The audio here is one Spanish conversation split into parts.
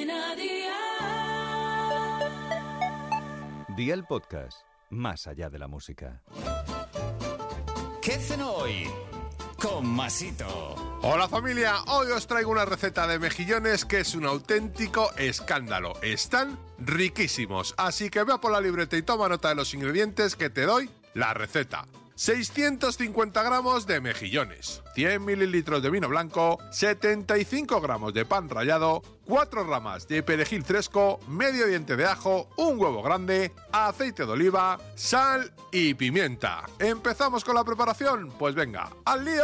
Cadena Dial. Día el podcast, más allá de la música. ¿Qué hacen hoy? Con Masito. Hola familia, hoy os traigo una receta de mejillones que es un auténtico escándalo. Están riquísimos, así que ve a por la libreta y toma nota de los ingredientes que te doy la receta. 650 gramos de mejillones, 100 mililitros de vino blanco, 75 gramos de pan rallado, 4 ramas de perejil fresco, medio diente de ajo, un huevo grande, aceite de oliva, sal y pimienta. ¿Empezamos con la preparación? Pues venga, ¡al lío!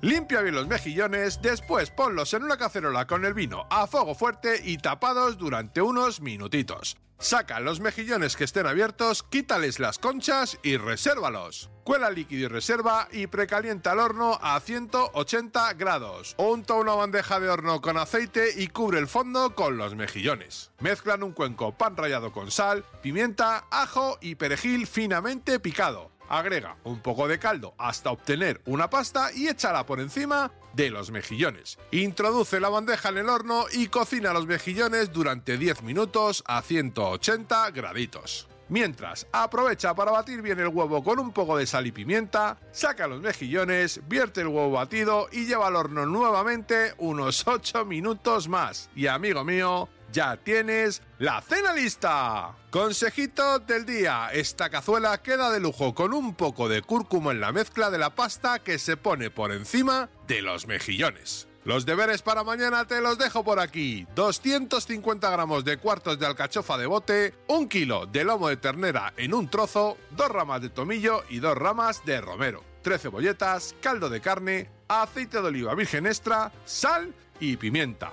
Limpia bien los mejillones, después ponlos en una cacerola con el vino a fuego fuerte y tapados durante unos minutitos. Saca los mejillones que estén abiertos, quítales las conchas y resérvalos. Cuela líquido y reserva y precalienta el horno a 180 grados. Unta una bandeja de horno con aceite y cubre el fondo con los mejillones. Mezclan un cuenco pan rallado con sal, pimienta, ajo y perejil finamente picado. Agrega un poco de caldo hasta obtener una pasta y échala por encima de los mejillones. Introduce la bandeja en el horno y cocina los mejillones durante 10 minutos a 180 graditos. Mientras, aprovecha para batir bien el huevo con un poco de sal y pimienta, saca los mejillones, vierte el huevo batido y lleva al horno nuevamente unos 8 minutos más. Y amigo mío, ya tienes la cena lista. Consejito del día, esta cazuela queda de lujo con un poco de cúrcuma en la mezcla de la pasta que se pone por encima de los mejillones. Los deberes para mañana te los dejo por aquí. 250 gramos de cuartos de alcachofa de bote, un kilo de lomo de ternera en un trozo, dos ramas de tomillo y dos ramas de romero, tres cebolletas, caldo de carne, aceite de oliva virgen extra, sal y pimienta.